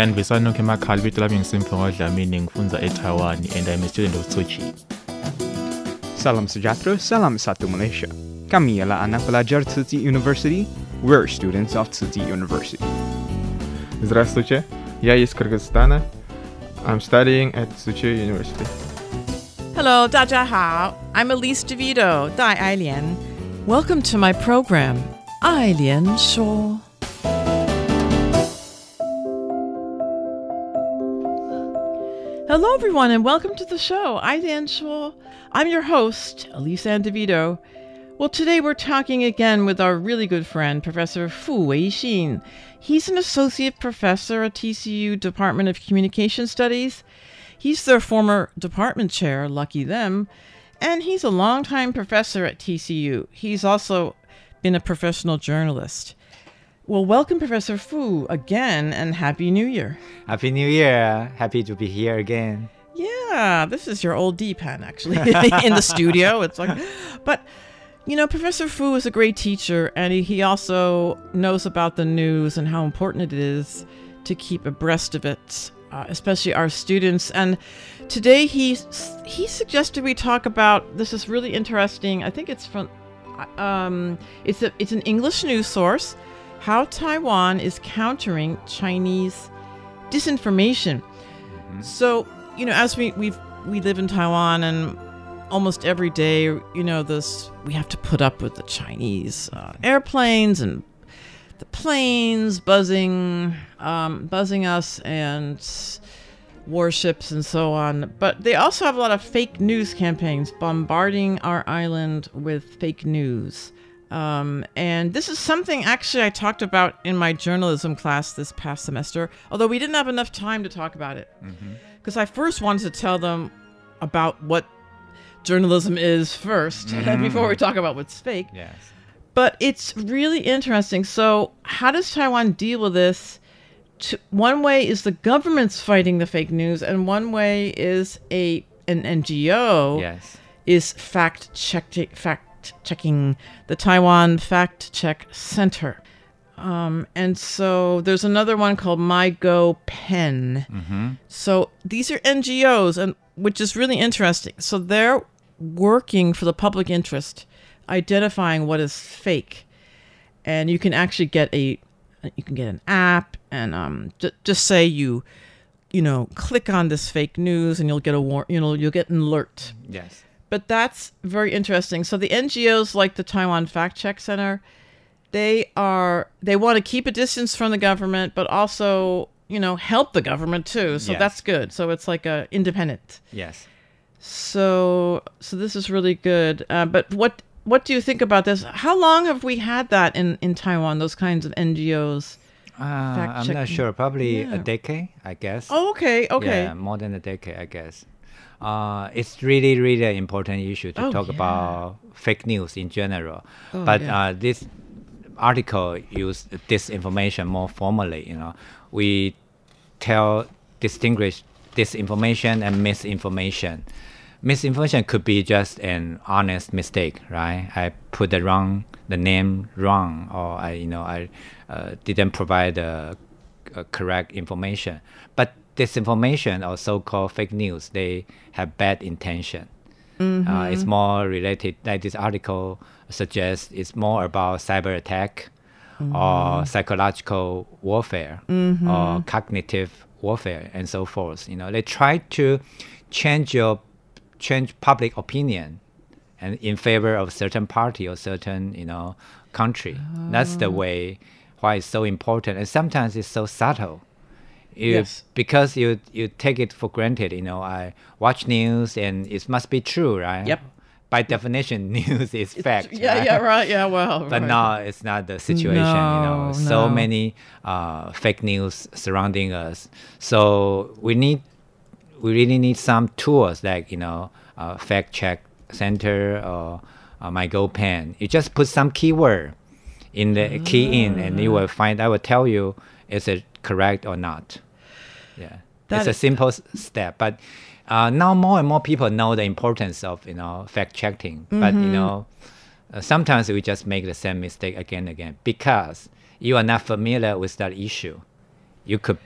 Yani besanoke emakhaya ibito lami ngisimfungo Dlamini ngifunza eTaiwan and I'm a student of Tzu Chi. Salam Sujatro, Salam Satu Malaysia. Kami ialah anak pelajar Tzu Chi University. We're students of Tzu Chi University. Здравствуйте, я из Кыргызстана. I'm studying at Tzu Chi University. Hello, 大家好. I'm Elise DeVito, Dai Ailian. Welcome to my program, Ailian Shaw. Hello, everyone, and welcome to the show. I'm Dan Shaw. I'm your host, Elise DeVito. Well, today we're talking again with our really good friend, Professor Fu Weixin. He's an associate professor at TCU Department of Communication Studies. He's their former department chair, lucky them, and he's a longtime professor at TCU. He's also been a professional journalist. Well, welcome, Professor Fu, again, and Happy New Year. Happy New Year. Happy to be here again. Yeah, this is your old D pen, actually, in the studio. It's like, but, you know, Professor Fu is a great teacher, and he, also knows about the news and how important it is to keep abreast of it, uh, especially our students. And today he, he suggested we talk about this is really interesting. I think it's from, um, it's, a, it's an English news source how Taiwan is countering Chinese disinformation. Mm-hmm. So, you know, as we we we live in Taiwan and almost every day, you know, this we have to put up with the Chinese uh, airplanes and the planes buzzing, um, buzzing us and warships and so on. But they also have a lot of fake news campaigns bombarding our island with fake news. Um, and this is something actually I talked about in my journalism class this past semester, although we didn't have enough time to talk about it. Because mm-hmm. I first wanted to tell them about what journalism is 1st mm-hmm. before we talk about what's fake. Yes. But it's really interesting. So, how does Taiwan deal with this? To, one way is the government's fighting the fake news, and one way is a an NGO yes. is fact checking fact checking the Taiwan Fact Check Center. Um, and so there's another one called MyGoPen. Mm-hmm. So these are NGOs, and which is really interesting. So they're working for the public interest, identifying what is fake, and you can actually get a you can get an app and um, j- just say you you know click on this fake news and you'll get a war you know you'll get an alert. Yes but that's very interesting. So the NGOs like the Taiwan Fact Check Center, they are they want to keep a distance from the government, but also you know help the government too. So yes. that's good. So it's like a independent. Yes. So so this is really good. Uh, but what what do you think about this? How long have we had that in in Taiwan? Those kinds of NGOs. Uh, I'm not sure. Probably yeah. a decade, I guess. Oh, okay, okay. Yeah, more than a decade, I guess uh, it's really, really an important issue to oh, talk yeah. about fake news in general. Oh, but yeah. uh, this article use disinformation more formally. You know, we tell distinguish disinformation and misinformation. Misinformation could be just an honest mistake, right? I put the wrong the name wrong, or I you know I uh, didn't provide the uh, correct information. But disinformation or so-called fake news, they have bad intention. Uh, mm-hmm. it's more related, like this article suggests, it's more about cyber attack or mm-hmm. psychological warfare or mm-hmm. cognitive warfare and so forth. You know, they try to change your change public opinion and in favor of certain party or certain you know country. That's the ah. way why it's so important, and sometimes it's so subtle. You, Yes. Because you you take it for granted. You know, I watch news and it must be true, right? Yep. By definition, news is fact. Yeah, yeah, right. Yeah, well. But right. no, it's not the situation. you know, so no. many uh, fake news surrounding us. So we need, we really need some tools like you know, uh, fact check center or uh, MyGoPen. You just put some keyword in the key in, and you will find. I will tell you is it correct or not. Yeah, That it's a simple step, but. Uh, now more and more people know the importance of you know fact checking, but you know uh, sometimes we just make the same mistake again and again because you are not familiar with that issue. You could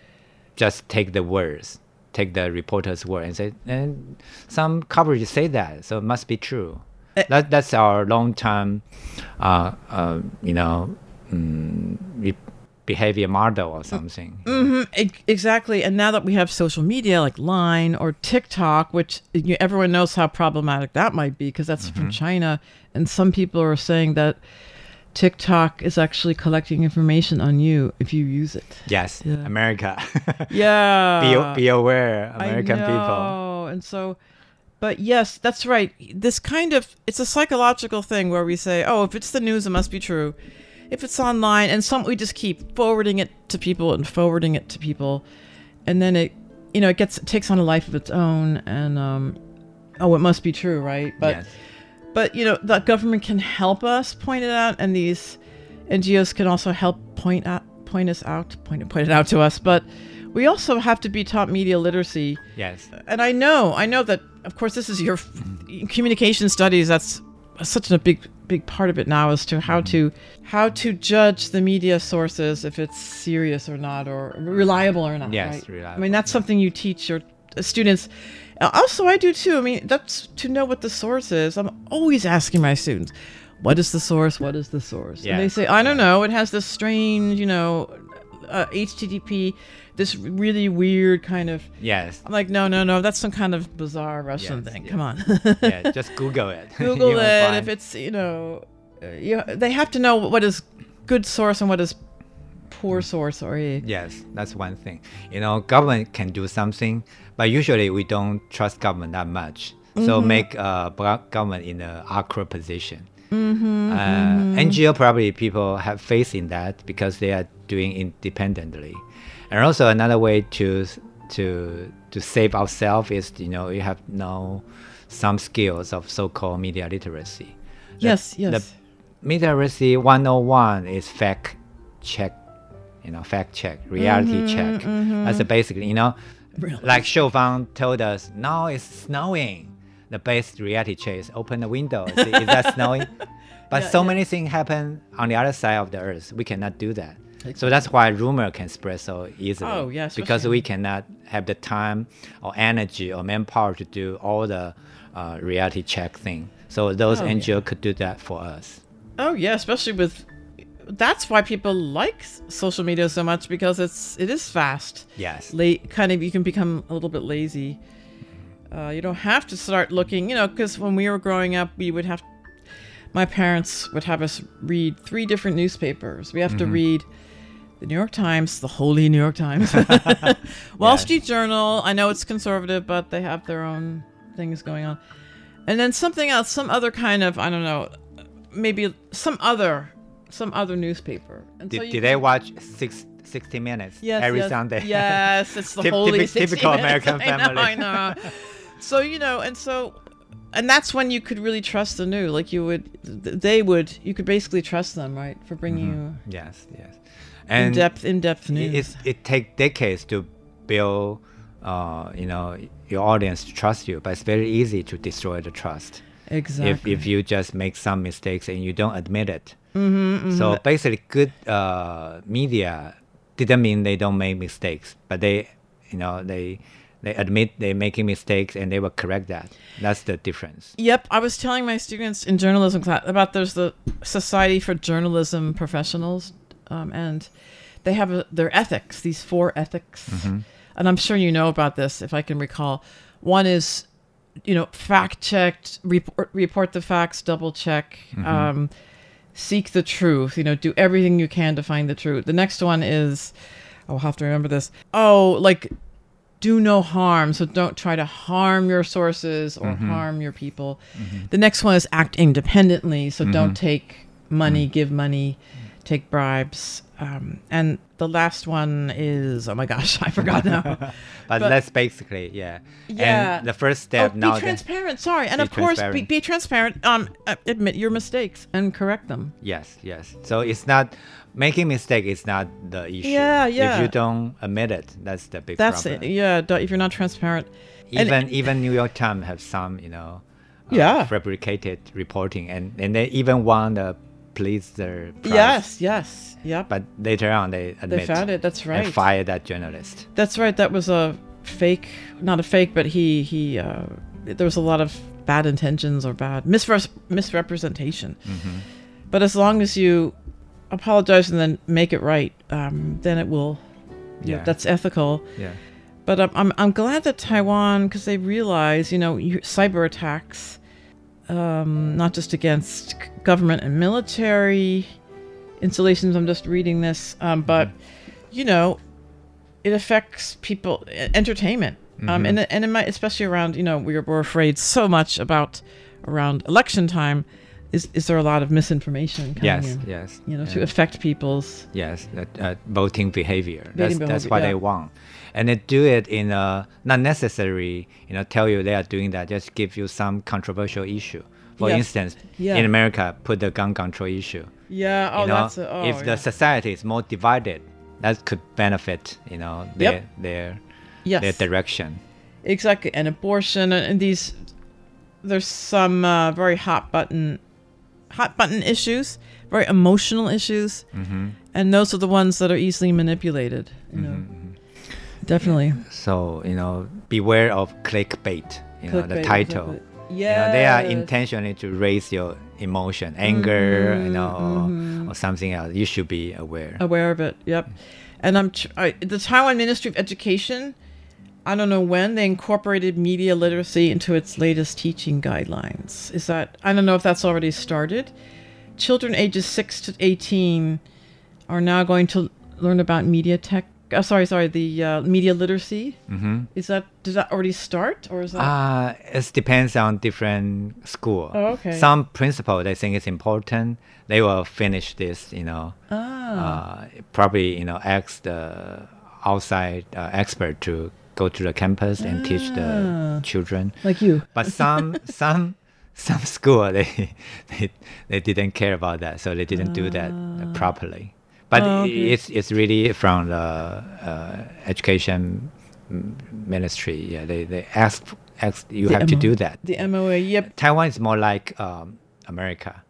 just take the words, take the reporter's word, and say, and some coverage say that, so it must be true. that that's our long term, uh, uh, you know, re- behavior model or something. hmm exactly. And now that we have social media like Line or TikTok, which you, everyone knows how problematic that might be because that's from China, and some people are saying that TikTok is actually collecting information on you if you use it. Yes, Yeah. America. Yeah. be, be aware, American people. know, And so, but yes, that's right. This kind of it's a psychological thing where we say, oh, if it's the news, it must be true. If it's online, and some we just keep forwarding it to people and forwarding it to people, and then it, you know, it gets it takes on a life of its own, and um, oh, it must be true, right? But yes. but you know, the government can help us point it out, and these NGOs can also help point out point us out, point point it out to us. But we also have to be taught media literacy Yes. and I know, I know that, of course, this is your communication studies. That's such a big, big part of it now as to how to how to judge the media sources if it's serious or not, or reliable or not. Yes, right? reliable, I mean, that's something you teach your uh, students. Uh, Also, I do too. I mean, that's to know what the source is. I'm always asking my students, "What is the source? What is the source?" And they say, "I don't know. It has this strange, you know, uh, HTTP." This really weird kind of Yes. I'm like, no, no, no. That's some kind of bizarre Russian Yes, thing. yes. Come on. yeah, just Google it. Google it. find- If it's, you know, uh, you, they have to know what is good source and what is poor source or a. Yes, that's one thing. You know, government can do something, but usually we don't trust government that much. So Mhm. make uh, government in an awkward position. Mhm, Uh, mhm. NGO probably people have faith in that because they are doing independently, and also another way to to to save ourselves is you know you have know some skills of so-called media literacy. The- Yes, yes. The media literacy 101 is fact check, you know, fact check, reality Mhm, check. That's mhm. basically, you know, Really? like Shou Fang told us, now it's snowing. The best reality check is open the window. See, is that snowing? But Yeah, so yeah. many things happen on the other side of the earth. We cannot do that. So that's why rumor can spread so easily. Oh, yeah, because we cannot have the time or energy or manpower to do all the uh, reality check thing. So those Oh, NGO could do that for us. Oh yeah, especially with. That's why people like social media so much because it's it is fast. Yes. Late, kind of, you can become a little bit lazy. Uh, you don't have to start looking, you know, because when we were growing up, we would have. My parents would have us read three different newspapers. We have to Mhm. read the New York Times, the holy New York Times, Wall Yes. Street Journal. I know it's conservative, but they have their own things going on. And then something else, some other kind of, I don't know, maybe some other, some other newspaper. And Did, so did can- they watch six, 60 minutes Yes, every yes, Sunday? Yes, it's the Typ- holy typi- 60 typical minutes. American I know, family. I know. So you know, and so, and that's when you could really trust the new. Like you would, they would. You could basically trust them, right, for bringing Mhm. Yes, yes. And in depth, in depth news. It, it takes decades to build, uh, you know, your audience to trust you, but it's very easy to destroy the trust. Exactly. if you just make some mistakes and you don't admit it. Mhm, So mhm. basically, good uh, media didn't mean they don't make mistakes, but they, you know, they they admit they're making mistakes and they will correct that. That's the difference. Yep, I was telling my students in journalism class about there's the Society for Journalism Professionals, um, and they have a, their ethics. These four ethics, Mhm. and I'm sure you know about this. If I can recall, one is, you know, fact checked, report report the facts, double check. Mhm. Um, seek the truth you know do everything you can to find the truth the next one is i'll have to remember this oh like do no harm so don't try to harm your sources or Mhm. harm your people Mhm. the next one is act independently so Mhm. don't take money give money take bribes um, and the last one is oh my gosh i forgot now but, that's basically yeah. yeah. And the first step oh, now. Be transparent. Sorry, and of course, be, transparent. be transparent. Um, admit your mistakes and correct them. Yes, yes. So it's not making mistake is not the issue. Yeah, yeah. If you don't admit it, that's the big That's problem. it. Yeah. If you're not transparent, And- Even even New York Times have some, you know, uh, Yeah. fabricated reporting, and and they even won the Pulitzer Prize. Yes, yes, yep. But later on, they admit found it, that's right. And fired that journalist. That's right. That was a fake, not a fake, but he he. Uh, there was a lot of bad intentions or bad misre- misrepresentation. Mhm. But as long as you apologize and then make it right, um, then it will. Yeah, that's ethical. Yeah. But I'm I'm, I'm glad that Taiwan, because they realize, you know, cyber attacks, um, not just against government and military installations. I'm just reading this, um, but you know, it affects people, entertainment, um, Mhm. and and it might, especially around, you know, we're we're afraid so much about around election time. Is is there a lot of misinformation coming Yes, in? yes, You know, to affect people's Yes, that, uh, voting behavior. Voting that's that's what yeah. they want, and they do it in a not necessary. You know, tell you they are doing that. Just give you some controversial issue. For Yes. instance, Yeah. in America, put the gun control issue. Yeah, oh, you know, that's a- oh, if yeah. the society is more divided, that could benefit. You know, their Yep. their Yes. their direction. Exactly, and abortion and, and these. There's some uh, very hot button, hot button issues, very emotional issues, Mhm. and those are the ones that are easily manipulated. You know, Mm-hmm, definitely. So you know, beware of clickbait. You know, the Clickbait, title. exactly. You know, they are intentionally to raise your emotion, anger, you know, or- mhm. or, something else. You should be aware. Aware of it. Yep. And I'm I, the Taiwan Ministry of Education. I don't know when they incorporated media literacy into its latest teaching guidelines. Is that I don't know if that's already started. Children ages six to eighteen are now going to learn about media tech. Oh, sorry, sorry, the uh, media literacy. Mhm. Is that does that already start or is that? Uh, it depends on different school. Oh, okay. Some principal they think it's important. They will finish this, you know. Ah. Uh, probably, you know, ask the outside uh, expert to go to the campus and teach Ah. the children. Like you. But some some some school they, they they didn't care about that, so they didn't do that uh, properly. But Oh, okay. it's it's really from the uh, education ministry. Yeah, they they ask ask you The have to do that. The MOA. Yep. Taiwan is more like um, America.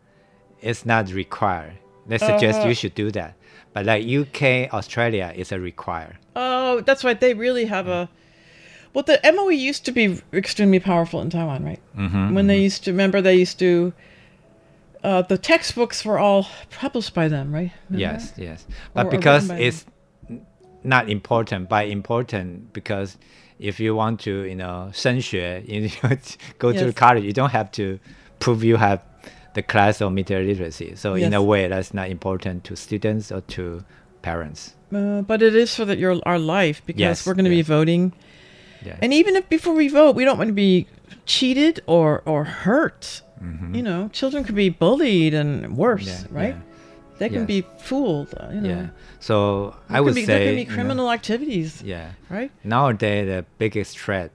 It's not required. They suggest Uh-huh. you should do that. But like UK, Australia is a require. Oh, that's right. They really have a. Well, the MOE used to be extremely powerful in Taiwan, right? Mhm, When they used to remember, they used to. Uh, the textbooks were all published by them, right? Remember Yes, yes. But or because by it's n- not important, by important because if you want to, you know, 升学, you know, go to college, you don't have to prove you have the class of media literacy. So in a way, that's not important to students or to parents. Uh, but it is for the, your our life because Yes, we're going to be voting, Yeah. and even if before we vote, we don't want to be cheated or or hurt. Mhm. You know, children could be bullied and worse, Yeah, right? yeah. They can Yes. be fooled. uh, You know. Yeah. So There I would be, say there can be you know, criminal activities. Yeah. Right. Nowadays, the biggest threat,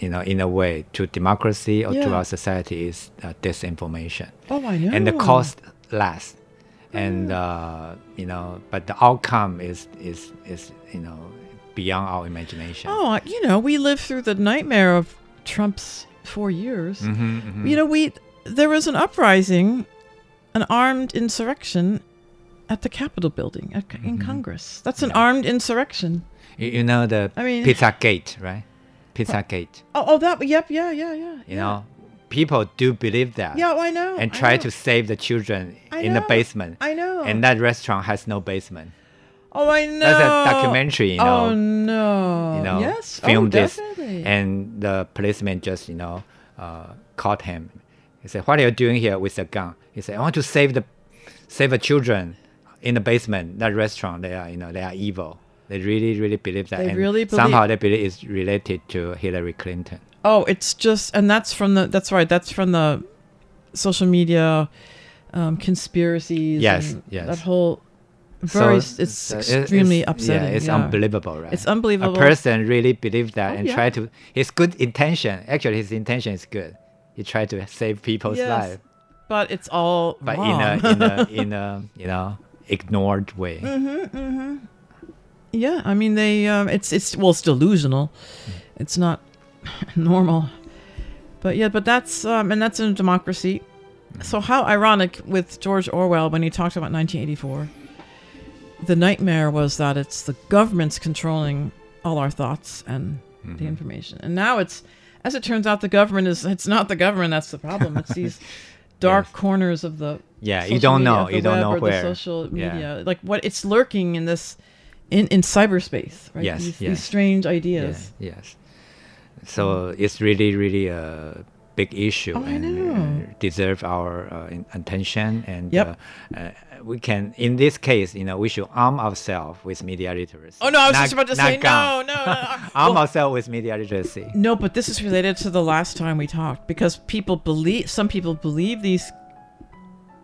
you know, in a way, to democracy or to our society is uh, disinformation. Oh, I know. And the cost last, and uh, you know, but the outcome is is is you know beyond our imagination. Oh, you know, we lived through the nightmare of Trump's four years. Mhm, mhm. You know, we there was an uprising, an armed insurrection at the Capitol building at, in Congress. That's an armed insurrection. You, you know the I mean- Pizza Gate, right? Pizzagate. Oh, oh, that. Yep. Yeah. Yeah. Yeah. You know, people do believe that. Yeah, I know. And try know. to save the children I in the basement. I know. And that restaurant has no basement. Oh, I know. That's a documentary, you know. Oh no. You know, Yes. filmed oh, this, and the policeman just, you know, uh, caught him. He said, "What are you doing here with a gun?" He said, "I want to save the, save the children in the basement. That restaurant, they are, you know, they are evil. They really, really believe that. They and really somehow believe- they believe it's related to Hillary Clinton. Oh, it's just, and that's from the. That's right. That's from the social media um, conspiracies. Yes, yes. That whole very. So- it's so extremely it's- upsetting. Yeah, it's yeah. unbelievable, right? It's unbelievable. A person really believes that Oh, and yeah. try to. His good intention. Actually, his intention is good. He tried to save people's Yes, life, But it's all but wrong. in a in a in a you know ignored way. Mm-hmm, mm-hmm. Yeah, I mean they. Um, it's it's well, it's delusional. It's not normal. But yeah, but that's um, and that's in a democracy. So how ironic with George Orwell when he talked about 1984. The nightmare was that it's the government's controlling all our thoughts and the information, and now it's, as it turns out, the government is. It's not the government that's the problem. It's these dark corners of the Yeah, you don't media, know. You don't know where. the social Yeah. media like what it's lurking in this in in cyberspace right Yes, these, yes. these strange ideas Yeah, yes. So it's really, really a big issue Oh, I and know. deserve our uh, attention. And Yep. uh, uh, we can, in this case, you know, we should arm ourselves with media literacy. Oh, no, I was Not- just about to say, no, no, no. arm Well- ourselves with media literacy. no but this is related to the last time we talked because people believe some people believe these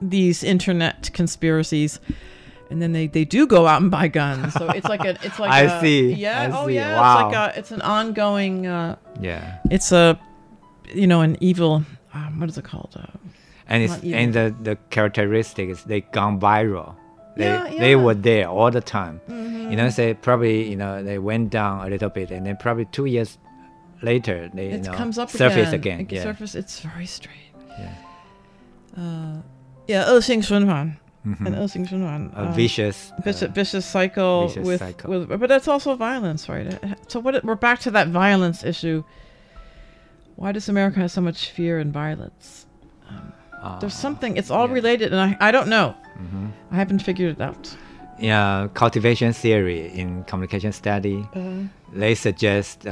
these internet conspiracies and then they, they do go out and buy guns so it's like a it's like I a- see, yeah I oh see. yeah Wow. it's like a it's an ongoing uh Yeah. it's a you know an evil um, what is it called uh, and it's not evil. and the the characteristic is they gone viral. They Yeah, they yeah. were there all the time. Mhm. You know, say probably you know they went down a little bit, and then probably two years later they you it know comes up surface again. again. It yeah. surface. It's very strange. Yeah. Uh, yeah, 恶性循环. mm-hmm. and a uh, vicious vicious, uh, vicious cycle vicious with, cycle. with but that's also violence right uh, uh, so what we're back to that violence issue why does america have so much fear and violence um, uh, there's ah, something it's all related and i, I don't know mm-hmm. i haven't figured it out yeah cultivation theory in communication study uh, they suggest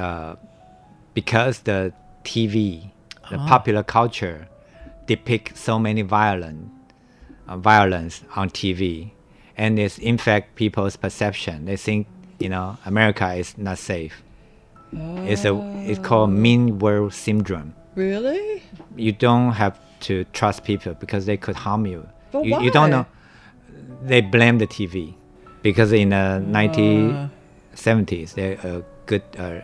because the tv the uh-huh. popular culture depict so many violent uh, violence on TV, and it's in fact people's perception. They think you know America is not safe. It's a it's called mean world syndrome. Really? You don't have to trust people because they could harm you. But you, you don't know. They blame the TV because in the 1970s there a good uh,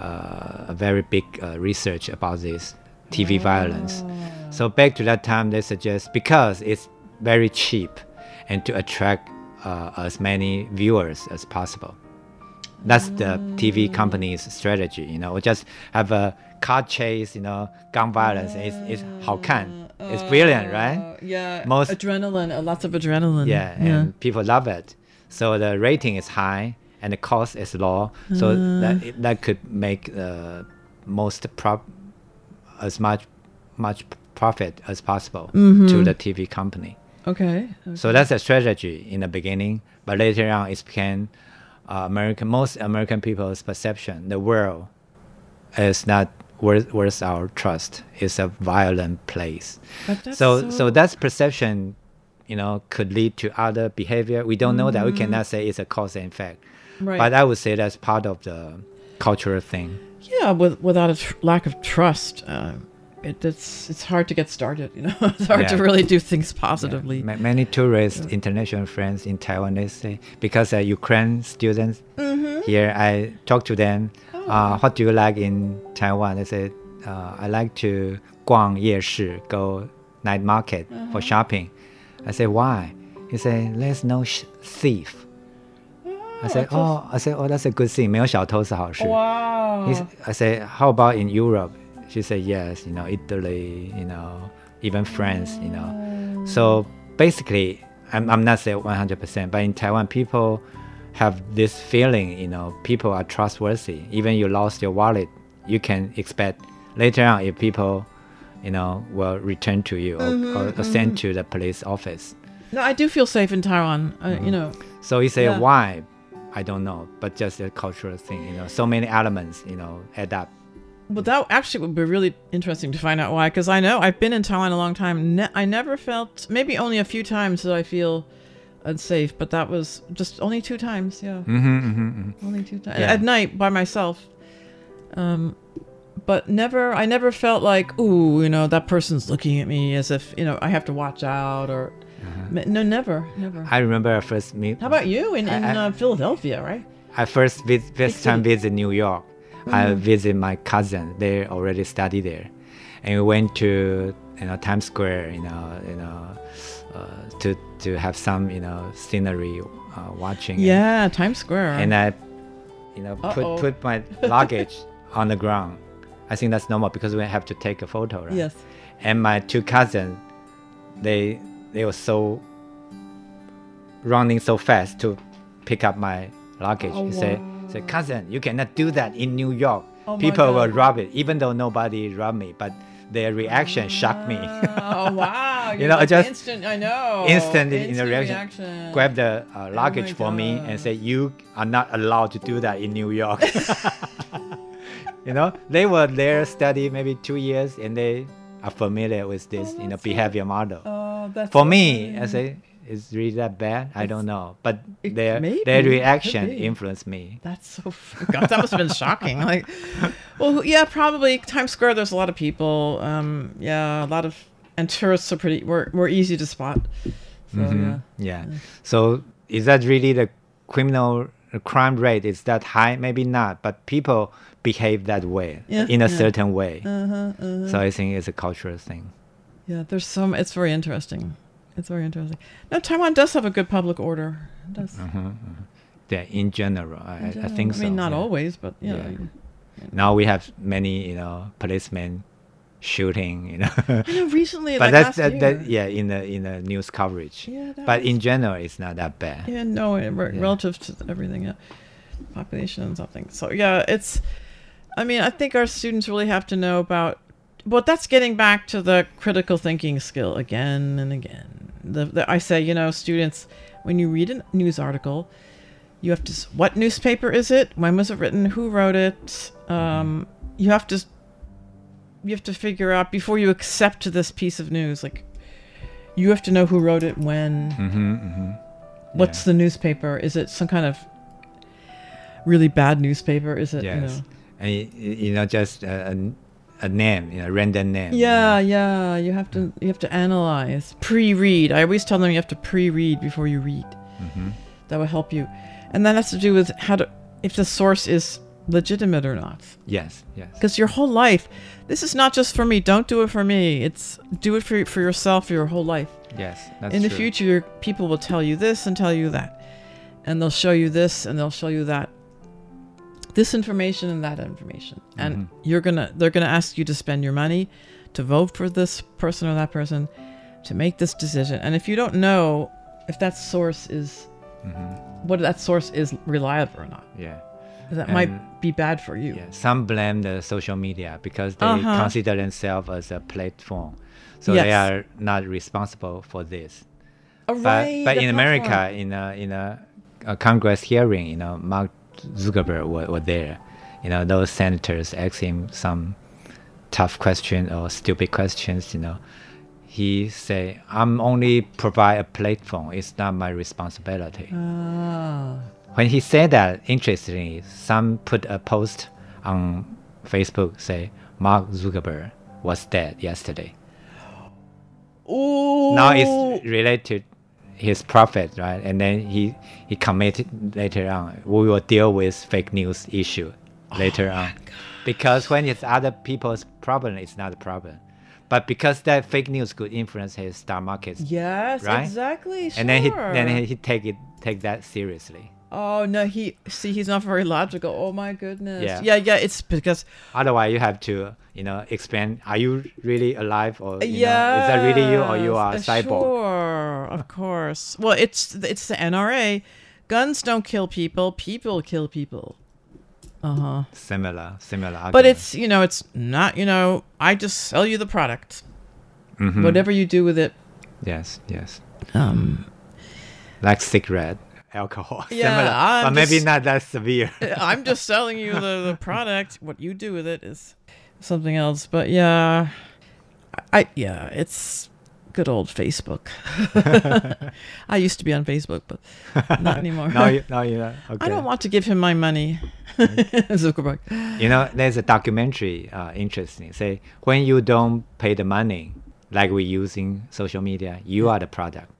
uh, a very big uh, research about this TV violence. So back to that time, they suggest because it's very cheap and to attract uh, as many viewers as possible. That's the TV company's strategy. You know, just have a car chase. You know, gun violence It's, 好看. It's brilliant, right? Uh, Yeah. Most adrenaline. Uh, lots of adrenaline. yeah, and people love it. So the rating is high and the cost is low. So Uh. that that could make the most prop as much much profit as possible to Mhm. the TV company. Okay. So that's a strategy in the beginning, but later on it became uh, American most American people's perception. The world is not worth, worth our trust. It's a violent place. But that's so, so- so that's perception, you know, could lead to other behavior. We don't know that. We cannot say it's a cause and effect. Right. But I would say that's part of the cultural thing. Yeah, with, without a tr- lack of trust, uh, it, it's it's hard to get started. You know, it's hard to Yeah. really do things positively. Ma- many tourists, international friends in Taiwan, they say because uh, Ukraine students Mhm. here, I talk to them. Oh. Uh, what do you like in Taiwan? They say uh, I like to 逛夜市, go night market Uh-huh. for shopping. I say why? He say there's no sh- thief. I say oh, I say oh that's a good thing. 没有小偷是好事. Wow. He's, I say how about in Europe? She said yes. You know Italy. You know even France. You know. So basically, I'm, I'm not saying 100%, but in Taiwan, people have this feeling, you know, people are trustworthy. Even you lost your wallet, you can expect later on if people, you know, will return to you or, Mhm, or, or send mhm. to the police office. No, I do feel safe in Taiwan. Uh, You know. So you say Yeah. why? I don't know, but just a cultural thing, you know. So many elements, you know, add up. Well, that actually would be really interesting to find out why. Because I know I've been in Taiwan a long time. Ne- I never felt, maybe only a few times did I feel unsafe, but that was just only two times. Yeah. Mhm, mhm, mhm. Only two times Yeah. at night by myself. Um, but never, I never felt like, ooh, you know, that person's looking at me as if you know I have to watch out or. Me- No, never, never. I remember I first meet. How about you in, in I- I- uh, Philadelphia, right? I first vis- first time visit New York. I visit my cousin. They already study there, and we went to you know Times Square. You know, you know, uh, to to have some you know scenery uh, watching. and- Yeah, Times Square. And I, you know, Uh-oh. put put my luggage on the ground. I think that's normal because we have to take a photo, right? Yes. And my two cousins, they they were so running so fast to pick up my luggage. Oh, he said, "say cousin, you cannot do that in New York. Oh, People will rob it, even though nobody robbed me, but their reaction shocked me. oh wow! You know, like just instant. I know. instantly in the reaction, reaction. grab the uh, Oh luggage my for me and say, "You are not allowed to do that in New York." you know, they were there study maybe two years, and they are familiar with this, you know, behavior model. Oh, that's for me, I say, is really that bad? I don't know, but their maybe, their reaction influenced me. That's so. God, that must have been shocking. Like, well, yeah, probably Times Square. There's a lot of people. Um, yeah, a lot of, and tourists are pretty. We're we're easy to spot. So Mhm. yeah. yeah. So is that really the criminal the crime rate is that high? Maybe not, but people behave that way Yeah, in a yeah. certain way. Uh-huh, uh-huh. So I think it's a cultural thing. Yeah, there's some. It's very interesting. It's very interesting. No, Taiwan does have a good public order. It does. Mhm. Yeah, in general, I, In I- I think I so. I mean, not yeah. always, but, you know, Now we have many, you know, policemen shooting, you know. I know recently, but like that's that, that yeah in the in the news coverage. Yeah, but in general, it's not that bad. Yeah, no, it- re- Yeah. relative to everything, yeah, population and something. So yeah, it's. I mean, I think our students really have to know about. But that's getting back to the critical thinking skill again and again. The, the I say, you know, students, when you read a news article, you have to. What newspaper is it? When was it written? Who wrote it? Um, you have to. You have to figure out before you accept this piece of news, like. You have to know who wrote it when. Mm-hmm, mm-hmm. What's the newspaper? Is it some kind of really bad newspaper? Is it? Yes. You know? And you know, just a, a, name, you know, random name. Yeah, yeah. You have to you have to analyze, pre-read. I always tell them you have to pre-read before you read. Mhm. That will help you, and that has to do with how to if the source is legitimate or not. Yes, yes. Because your whole life, this is not just for me. Don't do it for me. It's do it for for yourself for your whole life. Yes, that's In the true. future, people will tell you this and tell you that, and they'll show you this and they'll show you that. This information and that information, and Mhm. you're gonna they're gonna ask you to spend your money, to vote for this person or that person, to make this decision. And if you don't know if that source is Mhm. what that source is reliable or not, Yeah. that And- might be bad for you. Yeah, some blame the social media because they Uh-huh. consider themselves as a platform, so they are not responsible for this. Oh, but right, but in America, in a in a, a Congress hearing, you know, Mark Zuckerberg were, were there. You know, those senators asked him some tough questions or stupid questions. You know, he say, "I'm only provide a platform. It's not my responsibility." Ah. When he said that, interestingly, some put a post on Facebook say Mark Zuckerberg was dead yesterday. Now it's related his prophet, right? And then he he committed later on. We will deal with fake news issue later oh on, because when it's other people's problem, it's not a problem. But because that fake news could influence his stock markets, Yes, right? exactly. And then he then he, he take it take that seriously. Oh no, he see he's not very logical. Oh my goodness. Yeah. yeah, yeah. It's because Otherwise, you have to, you know, explain: Are you really alive, or you yeah, know, is that really you, or you are a cyborg? Sure, of course. Well, it's it's the NRA. Guns don't kill people. People kill people. Uh-huh. Similar, similar. But it's you know it's not you know I just sell you the product. Mhm. Whatever you do with it. yes, yes. Um, like cigarette, alcohol. Yeah, similar, I'm but maybe not that severe. I'm just selling you the, the product. What you do with it is something else. But yeah, I yeah, it's good old Facebook. I used to be on Facebook, but not anymore. Now you- now you're not. I don't want to give him my money, Zuckerberg. you know, there's a documentary uh, interesting. Say when you don't pay the money, like we using social media, you are the product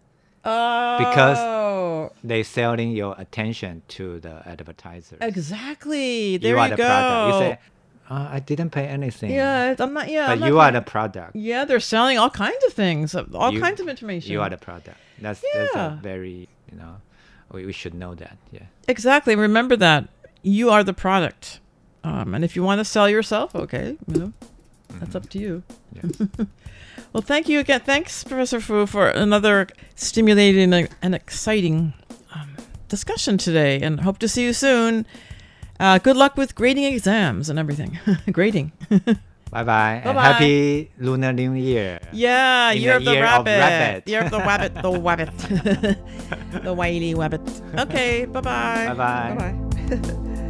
Oh, because they're selling your attention to the advertiser. exactly. There you you, are the go. product. You say, uh, I didn't pay anything. yeah, I'm not. Yeah, but I'm not you are the product. Yeah, they're selling all kinds of things, all You- kinds of information. You are the product. That's that's a very you know, we, we should know that. Yeah. Exactly. Remember that you are the product, um, and if you want to sell yourself, okay, you know, that's up to you. well, thank you again. Thanks, Professor Fu, for another stimulating and- exciting um, discussion today, and hope to see you soon. Uh, good luck with grading exams and everything. grading. Bye bye. And happy Lunar New Year. Yeah, year of the year rabbit. rabbit. Year of the rabbit. The rabbit. the wily rabbit. Okay. Bye bye. Bye-bye. Bye bye. I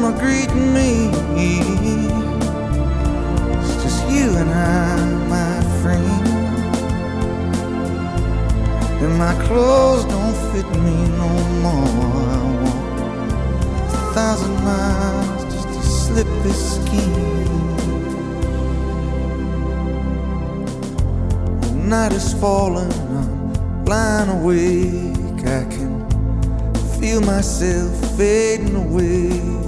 Gonna greet me. It's just you and I, my friend. And my clothes don't fit me no more. I walk a thousand miles just to slip this skin. The night is falling, I'm lying awake. I can feel myself fading away.